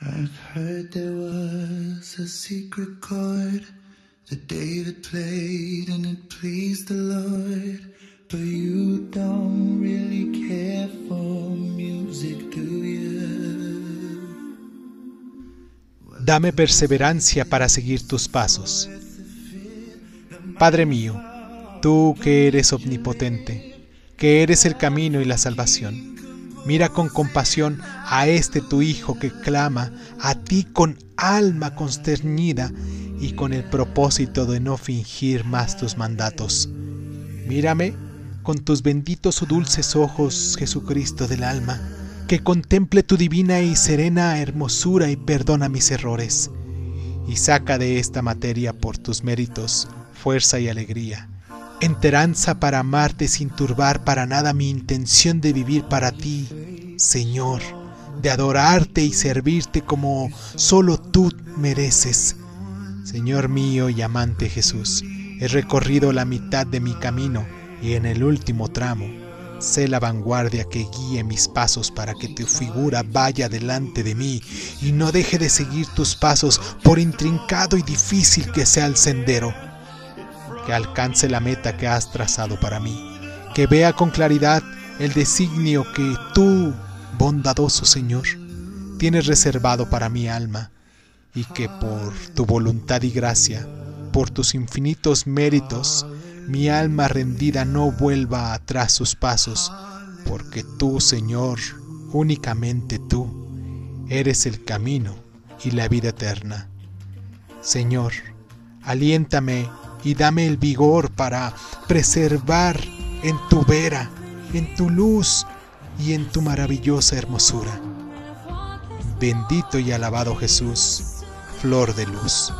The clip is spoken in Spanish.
I've heard there was a secret chord that David played and it pleased the Lord. But you don't really care for music, do you? Dame perseverancia para seguir tus pasos. Padre mío, tú que eres omnipotente, que eres el camino y la salvación, mira con compasión a este tu Hijo que clama a ti con alma consternida y con el propósito de no fingir más tus mandatos. Mírame con tus benditos o dulces ojos, Jesucristo del alma, que contemple tu divina y serena hermosura y perdona mis errores, y saca de esta materia por tus méritos fuerza y alegría, enteranza para amarte sin turbar para nada mi intención de vivir para ti, Señor, de adorarte y servirte como solo tú mereces. Señor mío y amante Jesús, he recorrido la mitad de mi camino y en el último tramo sé la vanguardia que guíe mis pasos para que tu figura vaya delante de mí y no deje de seguir tus pasos por intrincado y difícil que sea el sendero. Que alcance la meta que has trazado para mí, que vea con claridad el designio que tú, bondadoso Señor, tienes reservado para mi alma y que por tu voluntad y gracia, por tus infinitos méritos, mi alma rendida no vuelva atrás sus pasos, porque tú, Señor, únicamente tú, eres el camino y la vida eterna. Señor, aliéntame y dame el vigor para preservar en tu vera, en tu luz y en tu maravillosa hermosura. Bendito y alabado Jesús, flor de luz.